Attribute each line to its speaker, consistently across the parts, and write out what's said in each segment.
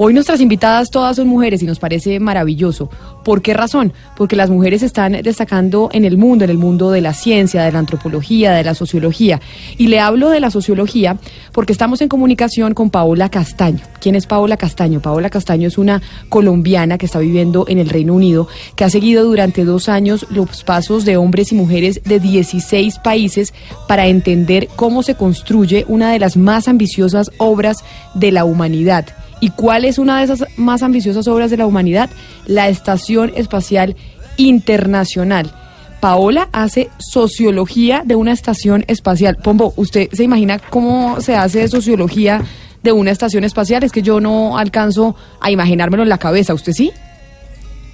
Speaker 1: Hoy nuestras invitadas todas son mujeres y nos parece maravilloso. ¿Por qué razón? Porque las mujeres están destacando en el mundo, en el mundo de la ciencia, de la antropología, de la sociología. Y le hablo de la sociología porque estamos en comunicación con Paola Castaño. ¿Quién es Paola Castaño? Paola Castaño es una colombiana que está viviendo en el Reino Unido, que ha seguido durante dos años los pasos de hombres y mujeres de 16 países para entender cómo se construye una de las más ambiciosas obras de la humanidad ¿Y cuál es una de esas más ambiciosas obras de la humanidad? La Estación Espacial Internacional. Paola hace sociología de una estación espacial. Pombo, ¿usted se imagina cómo se hace sociología de una estación espacial? Es que yo no alcanzo a imaginármelo en la cabeza. ¿Usted sí?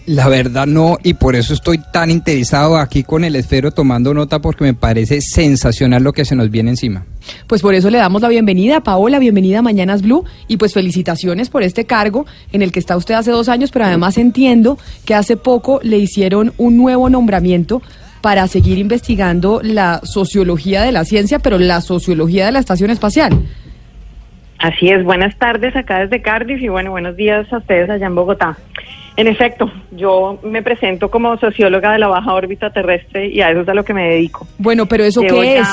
Speaker 2: La verdad no, y por eso estoy tan interesado aquí con el esfero tomando nota porque me parece sensacional lo que se nos viene encima.
Speaker 1: Pues por eso le damos la bienvenida, Paola, bienvenida a Mañanas Blue y pues felicitaciones por este cargo en el que está usted hace dos años, pero además entiendo que hace poco le hicieron un nuevo nombramiento para seguir investigando la sociología de la ciencia, pero la sociología de la estación espacial.
Speaker 3: Así es, buenas tardes acá desde Cardiff y bueno, buenos días a ustedes allá en Bogotá. En efecto, yo me presento como socióloga de la baja órbita terrestre y a eso es a lo que me dedico.
Speaker 1: Bueno, pero ¿eso qué es?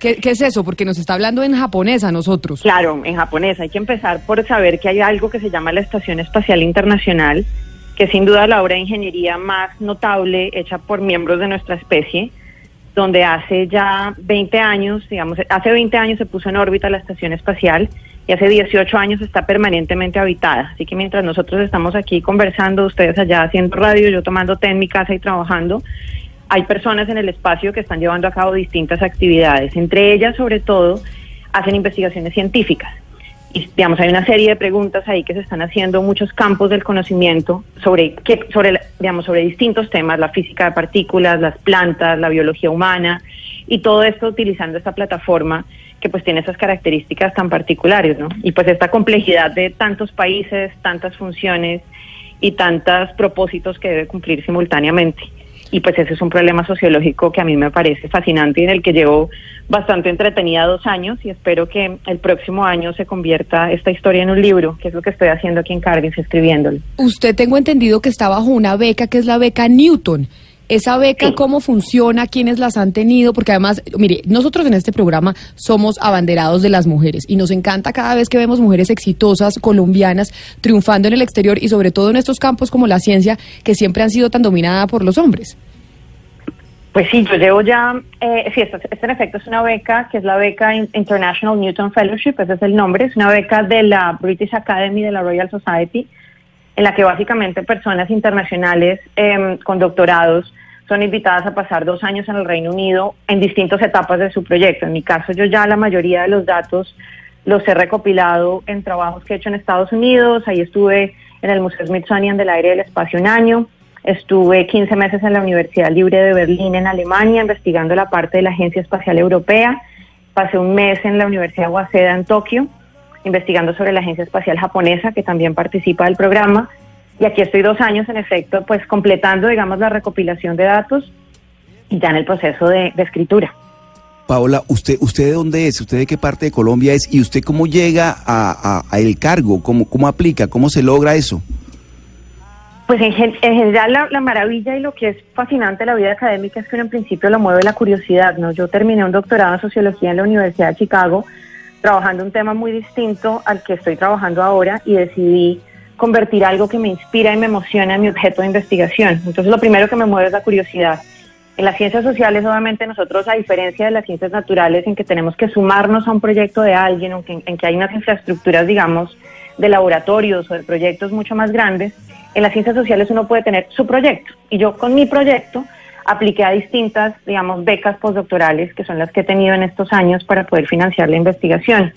Speaker 1: ¿Qué, es eso? Porque nos está hablando en japonés a nosotros.
Speaker 3: Claro, en japonés. Hay que empezar por saber que hay algo que se llama la Estación Espacial Internacional, que es sin duda la obra de ingeniería más notable hecha por miembros de nuestra especie, donde hace ya 20 años, digamos, hace 20 años se puso en órbita la Estación Espacial y hace 18 años está permanentemente habitada. Así que mientras nosotros estamos aquí conversando, ustedes allá haciendo radio, yo tomando té en mi casa y trabajando, hay personas en el espacio que están llevando a cabo distintas actividades. Entre ellas, sobre todo, hacen investigaciones científicas. Y, digamos, hay una serie de preguntas ahí que se están haciendo muchos campos del conocimiento sobre, qué, sobre, digamos, sobre distintos temas, la física de partículas, las plantas, la biología humana, y todo esto utilizando esta plataforma que pues tiene esas características tan particulares, ¿no? Y pues esta complejidad de tantos países, tantas funciones y tantos propósitos que debe cumplir simultáneamente. Y pues ese es un problema sociológico que a mí me parece fascinante y en el que llevo bastante entretenida dos años y espero que el próximo año se convierta esta historia en un libro, que es lo que estoy haciendo aquí en Cardiff escribiéndolo.
Speaker 1: Usted tengo entendido que está bajo una beca que es la beca Newton. Esa beca, ¿cómo funciona? ¿Quiénes las han tenido? Porque además, mire, nosotros en este programa somos abanderados de las mujeres y nos encanta cada vez que vemos mujeres exitosas, colombianas, triunfando en el exterior y sobre todo en estos campos como la ciencia, que siempre han sido tan dominadas por los hombres.
Speaker 3: Pues sí, yo llevo ya, eh, sí, esta, en efecto es una beca que es la beca International Newton Fellowship, ese es el nombre, es una beca de la British Academy de la Royal Society, en la que básicamente personas internacionales eh, con doctorados son invitadas a pasar dos años en el Reino Unido en distintas etapas de su proyecto. En mi caso, yo ya la mayoría de los datos los he recopilado en trabajos que he hecho en Estados Unidos. Ahí estuve en el Museo Smithsonian del Aire y del Espacio un año. Estuve 15 meses en la Universidad Libre de Berlín, en Alemania, investigando la parte de la Agencia Espacial Europea. Pasé un mes en la Universidad Waseda en Tokio, investigando sobre la Agencia Espacial Japonesa, que también participa del programa. Y aquí estoy dos años, en efecto, pues completando, digamos, la recopilación de datos y ya en el proceso de, escritura.
Speaker 4: Paola, ¿usted, ¿usted de dónde es? ¿Usted de qué parte de Colombia es? ¿Y usted cómo llega a, el cargo? ¿Cómo, ¿Cómo aplica? ¿Cómo se logra eso?
Speaker 3: Pues en, general la, la, maravilla y lo que es fascinante de la vida académica es que uno en principio lo mueve la curiosidad, ¿no? Yo terminé un doctorado en sociología en la Universidad de Chicago trabajando un tema muy distinto al que estoy trabajando ahora y decidí convertir algo que me inspira y me emociona en mi objeto de investigación. Entonces lo primero que me mueve es la curiosidad. En las ciencias sociales, obviamente, nosotros, a diferencia de las ciencias naturales, en que tenemos que sumarnos a un proyecto de alguien, en que, en que hay unas infraestructuras, digamos, de laboratorios o de proyectos mucho más grandes, en las ciencias sociales uno puede tener su proyecto. Y yo con mi proyecto apliqué a distintas, digamos, becas postdoctorales, que son las que he tenido en estos años para poder financiar la investigación.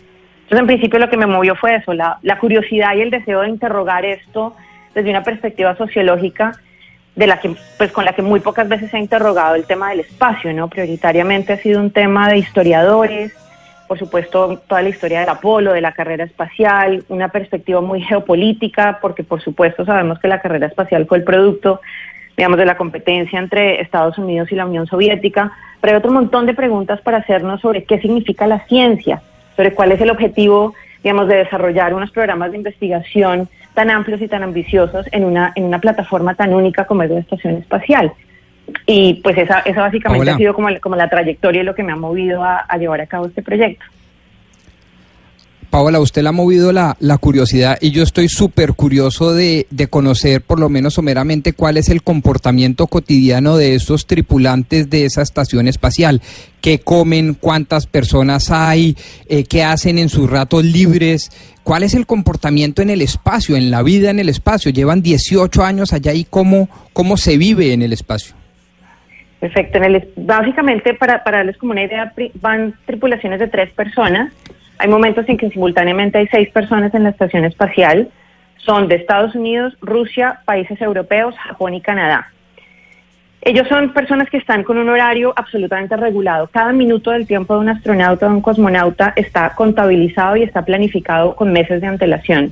Speaker 3: Entonces, en principio lo que me movió fue eso, la, la curiosidad y el deseo de interrogar esto desde una perspectiva sociológica de la que, pues, con la que muy pocas veces se ha interrogado el tema del espacio, ¿no? Prioritariamente ha sido un tema de historiadores, por supuesto, toda la historia del Apolo, de la carrera espacial, una perspectiva muy geopolítica, porque por supuesto sabemos que la carrera espacial fue el producto, digamos, de la competencia entre Estados Unidos y la Unión Soviética, pero hay otro montón de preguntas para hacernos sobre qué significa la ciencia, sobre cuál es el objetivo, digamos, de desarrollar unos programas de investigación tan amplios y tan ambiciosos en una, en una plataforma tan única como es la Estación Espacial. Y pues esa, esa básicamente ha sido como, como la trayectoria y lo que me ha movido a, a llevar a cabo este proyecto.
Speaker 2: Paola, usted le ha movido la, la curiosidad y yo estoy súper curioso de, de conocer, por lo menos someramente, cuál es el comportamiento cotidiano de estos tripulantes de esa estación espacial. ¿Qué comen? ¿Cuántas personas hay? Eh, ¿Qué hacen en sus ratos libres? ¿Cuál es el comportamiento en el espacio, en la vida en el espacio? Llevan 18 años allá y cómo, cómo se vive en el espacio.
Speaker 3: Perfecto. En el, básicamente, para, para darles como una idea, van tripulaciones de tres personas. Hay momentos en que simultáneamente hay seis personas en la estación espacial. Son de Estados Unidos, Rusia, países europeos, Japón y Canadá. Ellos son personas que están con un horario absolutamente regulado. Cada minuto del tiempo de un astronauta o de un cosmonauta está contabilizado y está planificado con meses de antelación.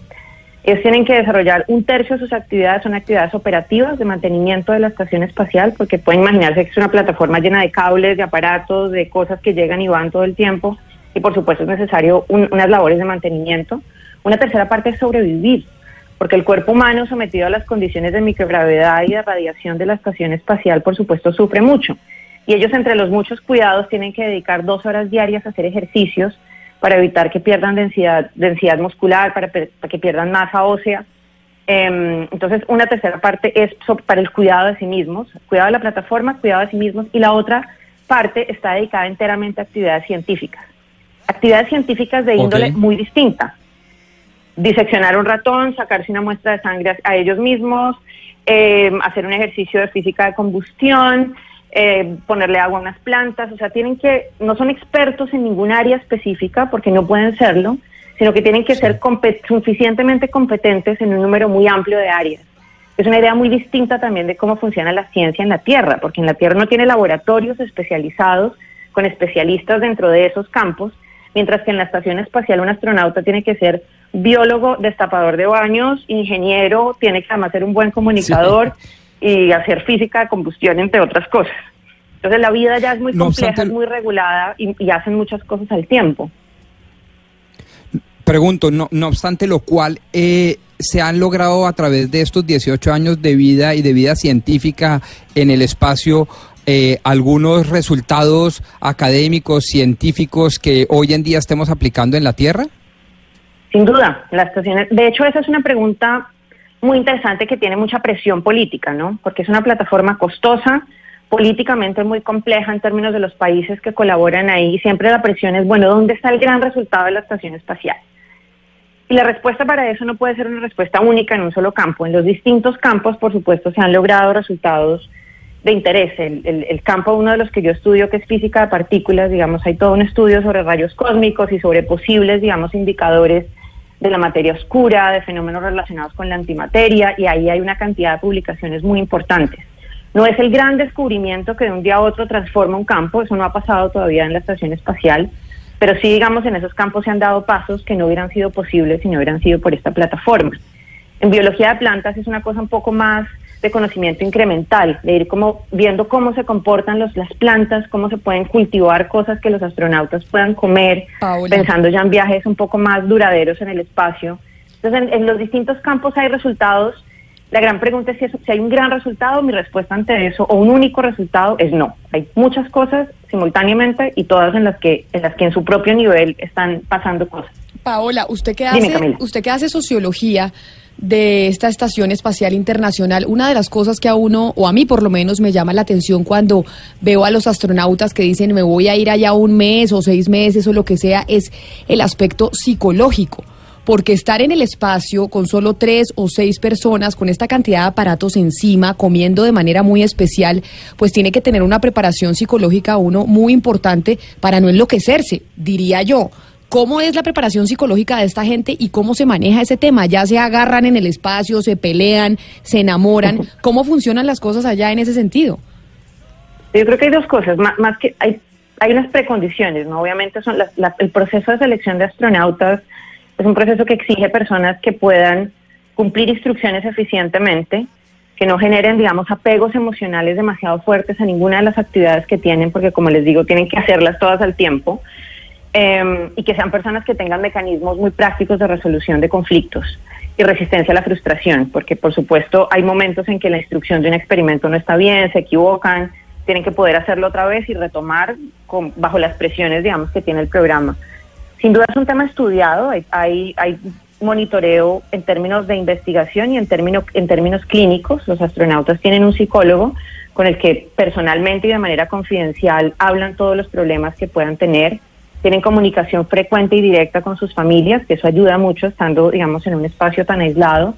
Speaker 3: Ellos tienen que desarrollar un tercio de sus actividades, son actividades operativas de mantenimiento de la estación espacial, porque pueden imaginarse que es una plataforma llena de cables, de aparatos, de cosas que llegan y van todo el tiempo, y por supuesto es necesario un- unas labores de mantenimiento. Una tercera parte es sobrevivir, porque el cuerpo humano sometido a las condiciones de microgravedad y de radiación de la estación espacial, por supuesto, sufre mucho. Y ellos, entre los muchos cuidados, tienen que dedicar dos horas diarias a hacer ejercicios para evitar que pierdan densidad, densidad muscular, para, que pierdan masa ósea. Em, entonces, una tercera parte es para el cuidado de sí mismos, cuidado de la plataforma, cuidado de sí mismos, y la otra parte está dedicada enteramente a actividades científicas. Actividades científicas de índole muy distinta. Diseccionar un ratón, sacarse una muestra de sangre a, ellos mismos, eh, hacer un ejercicio de física de combustión, eh, ponerle agua a unas plantas, o sea, tienen que, no son expertos en ningún área específica porque no pueden serlo, sino que tienen que ser suficientemente competentes en un número muy amplio de áreas. Es una idea muy distinta también de cómo funciona la ciencia en la Tierra, porque en la Tierra no tiene laboratorios especializados con especialistas dentro de esos campos, mientras que en la estación espacial un astronauta tiene que ser biólogo, destapador de baños, ingeniero, tiene que además ser un buen comunicador y hacer física de combustión, entre otras cosas. Entonces la vida ya es muy
Speaker 2: No
Speaker 3: compleja,
Speaker 2: obstante-
Speaker 3: es muy regulada y, y hacen muchas cosas al tiempo.
Speaker 2: Pregunto, no, no obstante lo cual, eh, se han logrado a través de estos 18 años de vida y de vida científica en el espacio eh, algunos resultados académicos, científicos que hoy en día estemos aplicando en la Tierra?
Speaker 3: Sin duda, la estación. De hecho, esa es una pregunta muy interesante que tiene mucha presión política, ¿no? Porque es una plataforma costosa, políticamente muy compleja en términos de los países que colaboran ahí. Siempre la presión es, bueno, ¿dónde está el gran resultado de la estación espacial? Y la respuesta para eso no puede ser una respuesta única en un solo campo. En los distintos campos, por supuesto, se han logrado resultados de interés. El, el- el campo, uno de los que yo estudio, que es física de partículas, digamos, hay todo un estudio sobre rayos cósmicos y sobre posibles, digamos, indicadores de la materia oscura, de fenómenos relacionados con la antimateria, y ahí hay una cantidad de publicaciones muy importantes. No es el gran descubrimiento que de un día a otro transforma un campo, eso no ha pasado todavía en la estación espacial, pero sí, digamos, en esos campos se han dado pasos que no hubieran sido posibles si no hubieran sido por esta plataforma. En biología de plantas es una cosa un poco más de conocimiento incremental, de ir como viendo cómo se comportan los, las plantas, cómo se pueden cultivar cosas que los astronautas puedan comer,
Speaker 1: Paola.
Speaker 3: pensando ya en viajes un poco más duraderos en el espacio. Entonces, en, en los distintos campos hay resultados. La gran pregunta es si, eso- si hay un gran resultado. Mi respuesta ante eso, o un único resultado, es no. Hay muchas cosas simultáneamente y todas en las que en las que en su propio nivel están pasando cosas.
Speaker 1: Paola, usted que
Speaker 3: Dime,
Speaker 1: hace,
Speaker 3: Camila.
Speaker 1: usted que hace sociología de esta estación espacial internacional, una de las cosas que a uno, o a mí por lo menos, me llama la atención cuando veo a los astronautas que dicen me voy a ir allá un mes o seis meses o lo que sea, es el aspecto psicológico. Porque estar en el espacio con solo tres o seis personas, con esta cantidad de aparatos encima, comiendo de manera muy especial, pues tiene que tener una preparación psicológica uno muy importante para no enloquecerse, diría yo. ¿Cómo es la preparación psicológica de esta gente y cómo se maneja ese tema? ¿Ya se agarran en el espacio, se pelean, se enamoran? ¿Cómo funcionan las cosas allá en ese sentido?
Speaker 3: Yo creo que hay dos cosas, más, más que hay, hay unas precondiciones, ¿no? Obviamente son las- la- el proceso de selección de astronautas es un proceso que exige personas que puedan cumplir instrucciones eficientemente, que no generen, digamos, apegos emocionales demasiado fuertes a ninguna de las actividades que tienen, porque como les digo, tienen que hacerlas todas al tiempo, eh, y que sean personas que tengan mecanismos muy prácticos de resolución de conflictos y resistencia a la frustración, porque por supuesto hay momentos en que la instrucción de un experimento no está bien, se equivocan, tienen que poder hacerlo otra vez y retomar bajo las presiones, digamos, que tiene el programa. Sin duda es un tema estudiado, hay, hay, monitoreo en términos de investigación y en términos, en términos clínicos. Los astronautas tienen un psicólogo con el que personalmente y de manera confidencial hablan todos los problemas que puedan tener. Tienen comunicación frecuente y directa con sus familias, que eso ayuda mucho estando, digamos, en un espacio tan aislado.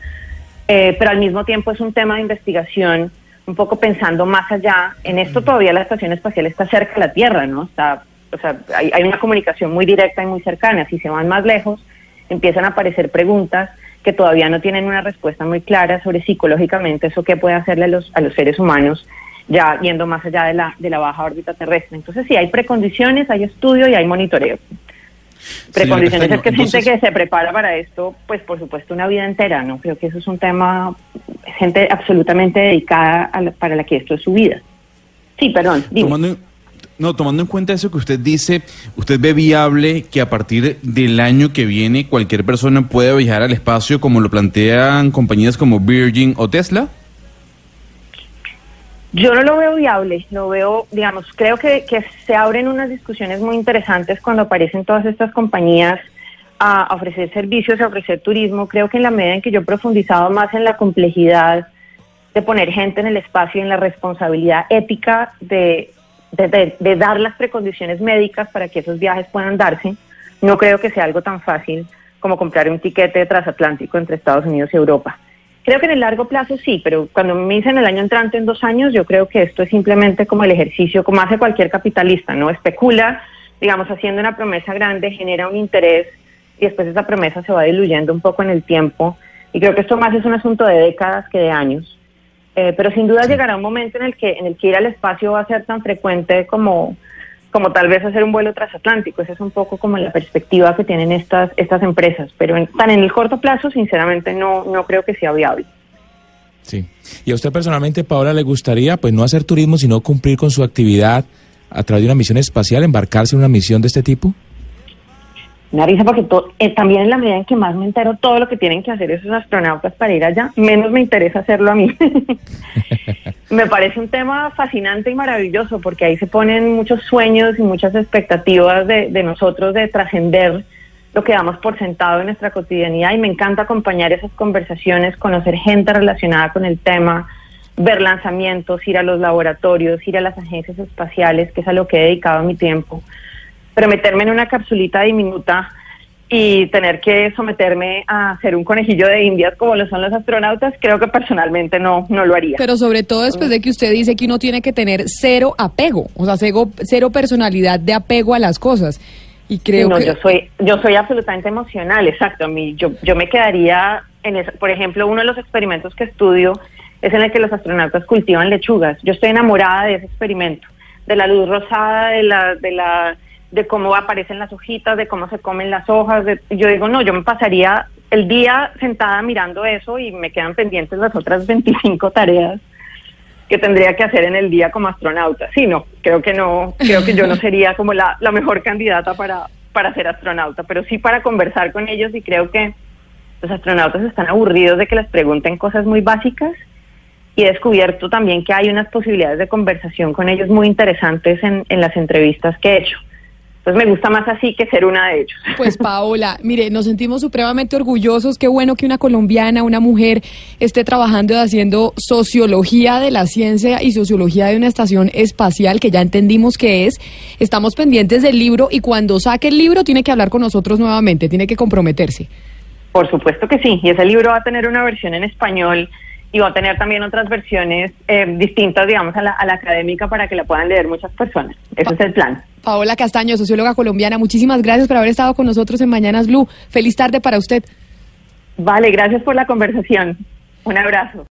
Speaker 3: Eh, pero al mismo tiempo es un tema de investigación un poco pensando más allá. En esto todavía la estación espacial está cerca de la Tierra, ¿no? Está, o sea, hay, hay una comunicación muy directa y muy cercana. Si se van más lejos, empiezan a aparecer preguntas que todavía no tienen una respuesta muy clara sobre psicológicamente eso que puede hacerle a los, a los seres humanos, ya yendo más allá de la, de la baja órbita terrestre. Entonces sí, hay precondiciones, hay estudio y hay monitoreo. Precondiciones es que gente que se prepara para esto, pues por supuesto una vida entera, ¿no? Creo que eso es un tema, gente absolutamente dedicada a la- para la que esto es su vida. Sí, perdón, dime.
Speaker 5: Tomando no, tomando en cuenta eso que usted dice, ¿usted ve viable que a partir del año que viene cualquier persona pueda viajar al espacio como lo plantean compañías como Virgin o Tesla?
Speaker 3: Yo no lo veo viable, lo veo, digamos, creo que, se abren unas discusiones muy interesantes cuando aparecen todas estas compañías a ofrecer servicios, a ofrecer turismo. Creo que en la medida en que yo he profundizado más en la complejidad de poner gente en el espacio y en la responsabilidad ética de dar las precondiciones médicas para que esos viajes puedan darse, no creo que sea algo tan fácil como comprar un tiquete transatlántico entre Estados Unidos y Europa. Creo que en el largo plazo sí, pero cuando me dicen el año entrante en dos años, yo creo que esto es simplemente como el ejercicio, como hace cualquier capitalista, ¿no? Especula, digamos, haciendo una promesa grande, genera un interés y después esa promesa se va diluyendo un poco en el tiempo. Y creo que esto más es un asunto de décadas que de años. Eh, pero sin duda llegará un momento en el que en el que ir al espacio va a ser tan frecuente como como tal vez hacer un vuelo transatlántico. Esa es un poco como la perspectiva que tienen estas estas empresas. Pero en, tan en el corto plazo, sinceramente, no no creo que sea viable.
Speaker 6: Sí. ¿Y a usted personalmente, Paola, le gustaría pues no hacer turismo, sino cumplir con su actividad a través de una misión espacial, embarcarse en una misión de este tipo?
Speaker 3: Una porque eh, también en la medida en que más me entero todo lo que tienen que hacer esos astronautas para ir allá, menos me interesa hacerlo a mí. me parece un tema fascinante y maravilloso porque ahí se ponen muchos sueños y muchas expectativas de, de nosotros de trascender lo que damos por sentado en nuestra cotidianidad y me encanta acompañar esas conversaciones, conocer gente relacionada con el tema, ver lanzamientos, ir a los laboratorios, ir a las agencias espaciales, que es a lo que he dedicado mi tiempo pero meterme en una capsulita diminuta y tener que someterme a ser un conejillo de indias como lo son los astronautas, creo que personalmente no, no lo haría.
Speaker 1: Pero sobre todo después de que usted dice que uno tiene que tener cero apego, o sea, cero, cero personalidad de apego a las cosas. Y creo
Speaker 3: no,
Speaker 1: que...
Speaker 3: yo soy, yo soy absolutamente emocional, exacto. A mí, yo, yo me quedaría en eso. Por ejemplo, uno de los experimentos que estudio es en el que los astronautas cultivan lechugas. Yo estoy enamorada de ese experimento, de la luz rosada, de la, de la, de cómo aparecen las hojitas, de cómo se comen las hojas. De, yo digo, no, yo me pasaría el día sentada mirando eso y me quedan pendientes las otras 25 tareas que tendría que hacer en el día como astronauta. Sí, no, creo que no, creo que yo no sería como la, la mejor candidata para, para ser astronauta, pero sí para conversar con ellos y creo que los astronautas están aburridos de que les pregunten cosas muy básicas y he descubierto también que hay unas posibilidades de conversación con ellos muy interesantes en, en las entrevistas que he hecho. Entonces me gusta más así que ser una de ellos.
Speaker 1: Pues Paola, mire, nos sentimos supremamente orgullosos. Qué bueno que una colombiana, una mujer, esté trabajando y haciendo sociología de la ciencia y sociología de una estación espacial, que ya entendimos que es. Estamos pendientes del libro y cuando saque el libro tiene que hablar con nosotros nuevamente, tiene que comprometerse.
Speaker 3: Por supuesto que sí, y ese libro va a tener una versión en español y va a tener también otras versiones eh, distintas, digamos, a la, a la académica para que la puedan leer muchas personas. Ese es el plan.
Speaker 1: Paola Castaño, socióloga colombiana, muchísimas gracias por haber estado con nosotros en Mañanas Blue. Feliz tarde para usted.
Speaker 3: Vale, gracias por la conversación. Un abrazo.